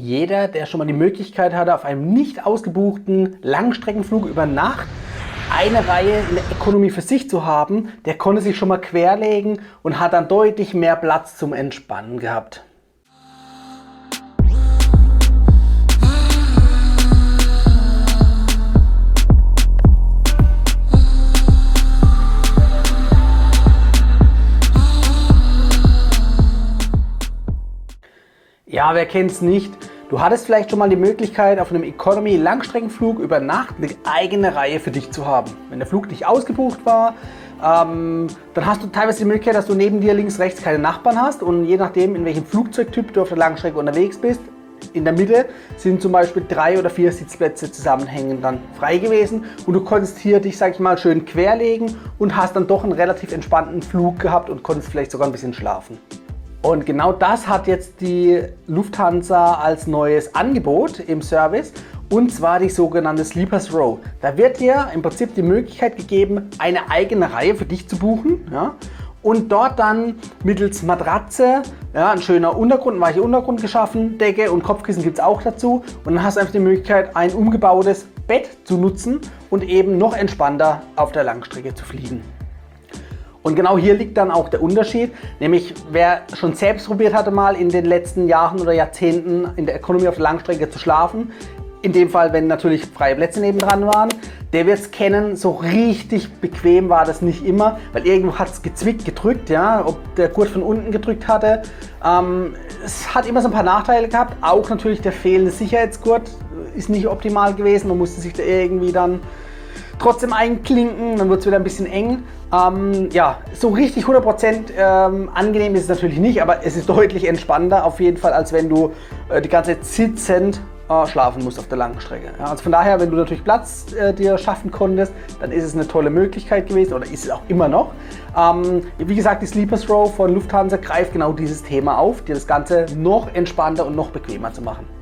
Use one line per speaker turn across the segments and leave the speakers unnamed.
Jeder, der schon mal die Möglichkeit hatte, auf einem nicht ausgebuchten Langstreckenflug über Nacht eine Reihe in der Ökonomie für sich zu haben, der konnte sich schon mal querlegen und hat dann deutlich mehr Platz zum Entspannen gehabt. Ja, wer kennt es nicht? Du hattest vielleicht schon mal die Möglichkeit, auf einem Economy-Langstreckenflug über Nacht eine eigene Reihe für dich zu haben. Wenn der Flug nicht ausgebucht war, ähm, dann hast du teilweise die Möglichkeit, dass du neben dir links, rechts keine Nachbarn hast und je nachdem, in welchem Flugzeugtyp du auf der Langstrecke unterwegs bist, in der Mitte sind zum Beispiel drei oder vier Sitzplätze zusammenhängend dann frei gewesen und du konntest hier dich, sag ich mal, schön querlegen und hast dann doch einen relativ entspannten Flug gehabt und konntest vielleicht sogar ein bisschen schlafen. Und genau das hat jetzt die Lufthansa als neues Angebot im Service und zwar die sogenannte Sleepers Row. Da wird dir im Prinzip die Möglichkeit gegeben, eine eigene Reihe für dich zu buchen. Ja? Und dort dann mittels Matratze, ja, ein schöner Untergrund, ein weicher Untergrund geschaffen, Decke und Kopfkissen gibt es auch dazu. Und dann hast du einfach die Möglichkeit, ein umgebautes Bett zu nutzen und eben noch entspannter auf der Langstrecke zu fliegen. Und genau hier liegt dann auch der Unterschied, nämlich wer schon selbst probiert hatte mal in den letzten Jahren oder Jahrzehnten in der Economy auf der Langstrecke zu schlafen, in dem Fall, wenn natürlich freie Plätze nebendran waren, der wird es kennen, so richtig bequem war das nicht immer, weil irgendwo hat es gezwickt, gedrückt, ja, ob der Gurt von unten gedrückt hatte. Ähm, es hat immer so ein paar Nachteile gehabt, auch natürlich der fehlende Sicherheitsgurt ist nicht optimal gewesen, man musste sich da irgendwie dann trotzdem einklinken, dann wird es wieder ein bisschen eng. Ähm, ja, so richtig 100% ähm, angenehm ist es natürlich nicht, aber es ist deutlich entspannter auf jeden Fall, als wenn du äh, die ganze Zeit sitzend äh, schlafen musst auf der langen Strecke. Ja, also von daher, wenn du natürlich Platz äh, dir schaffen konntest, dann ist es eine tolle Möglichkeit gewesen oder ist es auch immer noch. Ähm, wie gesagt, die Sleepers Row von Lufthansa greift genau dieses Thema auf, dir das Ganze noch entspannter und noch bequemer zu machen.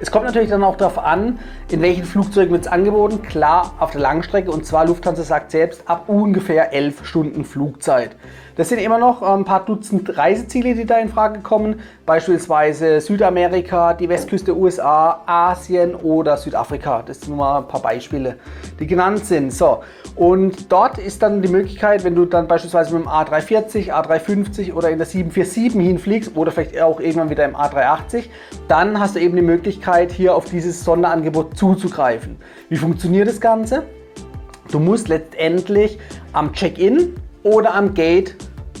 Es kommt natürlich dann auch darauf an, in welchen Flugzeugen wird es angeboten. Klar, auf der Langstrecke und zwar Lufthansa sagt selbst ab ungefähr 11 Stunden Flugzeit. Das sind immer noch ein paar Dutzend Reiseziele, die da in Frage kommen. Beispielsweise Südamerika, die Westküste USA, Asien oder Südafrika. Das sind nur mal ein paar Beispiele, die genannt sind. So, und dort ist dann die Möglichkeit, wenn du dann beispielsweise mit dem A340, A350 oder in der 747 hinfliegst oder vielleicht auch irgendwann wieder im A380, dann hast du eben die Möglichkeit, hier auf dieses Sonderangebot zuzugreifen. Wie funktioniert das Ganze? Du musst letztendlich am Check-in oder am Gate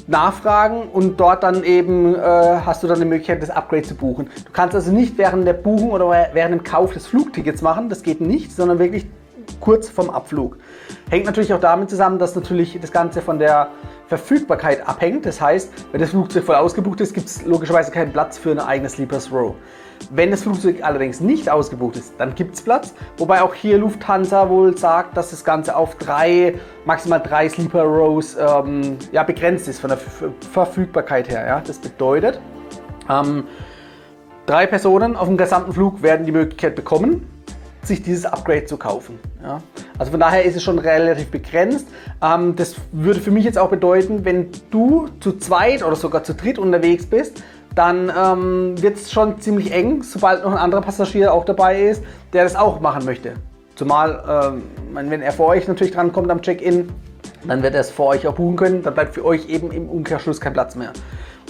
nachfragen und dort dann eben äh, hast du dann die Möglichkeit, das Upgrade zu buchen. Du kannst also nicht während der Buchung oder während dem Kauf des Flugtickets machen, das geht nicht, sondern wirklich kurz vom Abflug. Hängt natürlich auch damit zusammen, dass natürlich das Ganze von der Verfügbarkeit abhängt. Das heißt, wenn das Flugzeug voll ausgebucht ist, gibt es logischerweise keinen Platz für eine eigene Sleepers Row. Wenn das Flugzeug allerdings nicht ausgebucht ist, dann gibt es Platz. Wobei auch hier Lufthansa wohl sagt, dass das Ganze auf drei, maximal drei Sleeper Rows ähm, ja, begrenzt ist von der Verfügbarkeit her. Ja. Das bedeutet, ähm, drei Personen auf dem gesamten Flug werden die Möglichkeit bekommen, sich dieses Upgrade zu kaufen. Ja. Also von daher ist es schon relativ begrenzt. Ähm, das würde für mich jetzt auch bedeuten, wenn du zu zweit oder sogar zu dritt unterwegs bist, dann ähm, wird es schon ziemlich eng, sobald noch ein anderer Passagier auch dabei ist, der das auch machen möchte. Zumal, ähm, wenn er vor euch natürlich drankommt am Check-in, dann wird er es vor euch auch buchen können. Dann bleibt für euch eben im Umkehrschluss kein Platz mehr.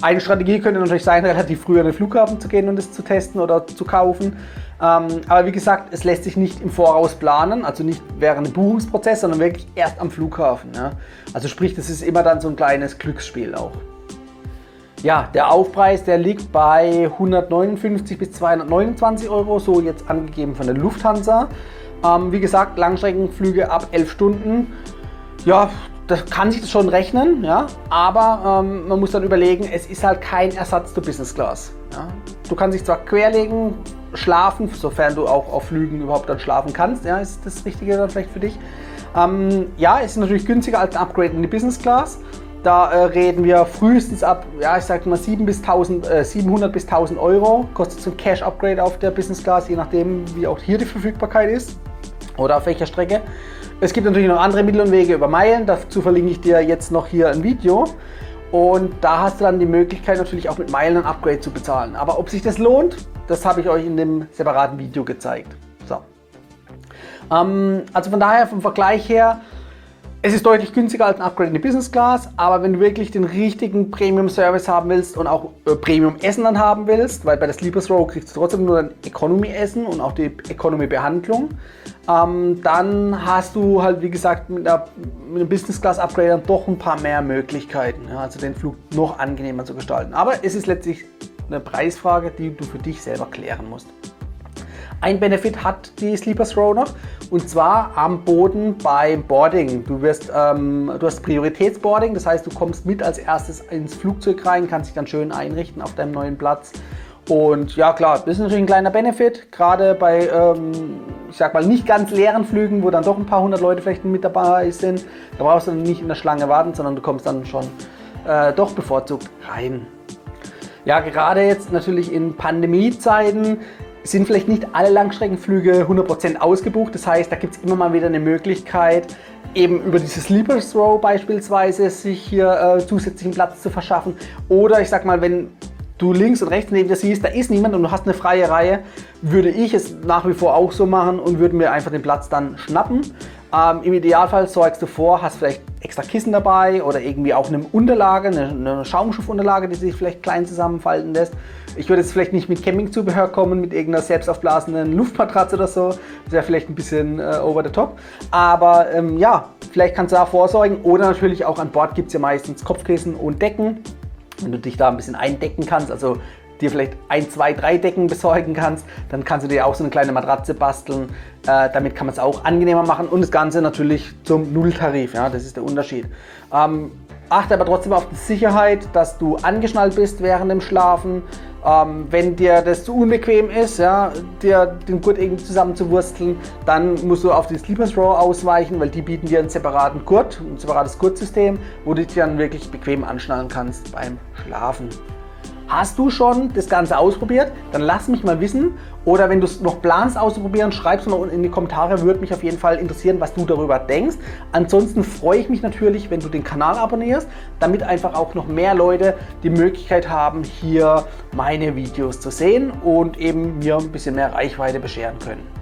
Eine Strategie könnte natürlich sein, relativ früh an den Flughafen zu gehen und es zu testen oder zu kaufen. Ähm, aber wie gesagt, es lässt sich nicht im Voraus planen, also nicht während dem Buchungsprozess, sondern wirklich erst am Flughafen. Ja. Also sprich, das ist immer dann so ein kleines Glücksspiel auch. Ja, der Aufpreis, der liegt bei 159 bis 229 Euro, so jetzt angegeben von der Lufthansa. Ähm, wie gesagt, Langstreckenflüge ab 11 Stunden. Ja, das kann sich das schon rechnen, ja, aber ähm, man muss dann überlegen, es ist halt kein Ersatz zur Business Class. Ja. Du kannst dich zwar querlegen, schlafen, sofern du auch auf Flügen überhaupt dann schlafen kannst, ja, ist das Richtige dann vielleicht für dich. Ähm, ja, ist natürlich günstiger als ein Upgrade in die Business Class. Da äh, reden wir frühestens ab, ja, ich sag mal 7 bis 1000, äh, 700 bis 1000 Euro. Kostet so ein Cash-Upgrade auf der Business Class, je nachdem, wie auch hier die Verfügbarkeit ist oder auf welcher Strecke. Es gibt natürlich noch andere Mittel und Wege über Meilen. Dazu verlinke ich dir jetzt noch hier ein Video. Und da hast du dann die Möglichkeit natürlich auch mit Meilen ein Upgrade zu bezahlen. Aber ob sich das lohnt, das habe ich euch in dem separaten Video gezeigt. So. Ähm, also von daher vom Vergleich her, es ist deutlich günstiger als ein Upgrade in die Business Class, aber wenn du wirklich den richtigen Premium Service haben willst und auch äh, Premium Essen dann haben willst, weil bei der Sleepers Row kriegst du trotzdem nur ein Economy Essen und auch die Economy Behandlung, ähm, dann hast du halt wie gesagt mit, einer, mit einem Business Class Upgrade dann doch ein paar mehr Möglichkeiten, ja, also den Flug noch angenehmer zu gestalten. Aber es ist letztlich eine Preisfrage, die du für dich selber klären musst. Ein Benefit hat die Sleepers Row noch und zwar am Boden beim Boarding. Du, wirst, ähm, du hast Prioritätsboarding, das heißt, du kommst mit als erstes ins Flugzeug rein, kannst dich dann schön einrichten auf deinem neuen Platz. Und ja klar, das ist natürlich ein kleiner Benefit, gerade bei, ähm, ich sag mal, nicht ganz leeren Flügen, wo dann doch ein paar hundert Leute vielleicht mit dabei sind. Da brauchst du dann nicht in der Schlange warten, sondern du kommst dann schon äh, doch bevorzugt rein. Ja, gerade jetzt natürlich in Pandemiezeiten sind vielleicht nicht alle Langstreckenflüge 100% ausgebucht. Das heißt, da gibt es immer mal wieder eine Möglichkeit, eben über dieses Sleepers Row beispielsweise sich hier äh, zusätzlichen Platz zu verschaffen. Oder ich sag mal, wenn du links und rechts neben dir siehst, da ist niemand und du hast eine freie Reihe, würde ich es nach wie vor auch so machen und würde mir einfach den Platz dann schnappen. Ähm, Im Idealfall sorgst du vor, hast vielleicht extra Kissen dabei oder irgendwie auch eine Unterlage, eine, eine Schaumstoffunterlage, die sich vielleicht klein zusammenfalten lässt. Ich würde jetzt vielleicht nicht mit Campingzubehör kommen, mit irgendeiner selbstaufblasenden Luftmatratze oder so. Das wäre vielleicht ein bisschen äh, over the top. Aber ähm, ja, vielleicht kannst du da vorsorgen. Oder natürlich auch an Bord gibt es ja meistens Kopfkissen und Decken. Wenn du dich da ein bisschen eindecken kannst, also dir vielleicht ein, zwei, drei Decken besorgen kannst, dann kannst du dir auch so eine kleine Matratze basteln. Äh, damit kann man es auch angenehmer machen und das Ganze natürlich zum Nulltarif. Ja, das ist der Unterschied. Ähm, achte aber trotzdem auf die Sicherheit, dass du angeschnallt bist während dem Schlafen. Ähm, wenn dir das zu unbequem ist, ja, dir den Gurt irgendwie zusammenzuwursteln, dann musst du auf die Sleepers Row ausweichen, weil die bieten dir einen separaten Gurt, ein separates Gurtsystem, wo du dich dann wirklich bequem anschnallen kannst beim Schlafen. Hast du schon das Ganze ausprobiert? Dann lass mich mal wissen. Oder wenn du es noch planst auszuprobieren, schreib es mal unten in die Kommentare. Würde mich auf jeden Fall interessieren, was du darüber denkst. Ansonsten freue ich mich natürlich, wenn du den Kanal abonnierst, damit einfach auch noch mehr Leute die Möglichkeit haben, hier meine Videos zu sehen und eben mir ein bisschen mehr Reichweite bescheren können.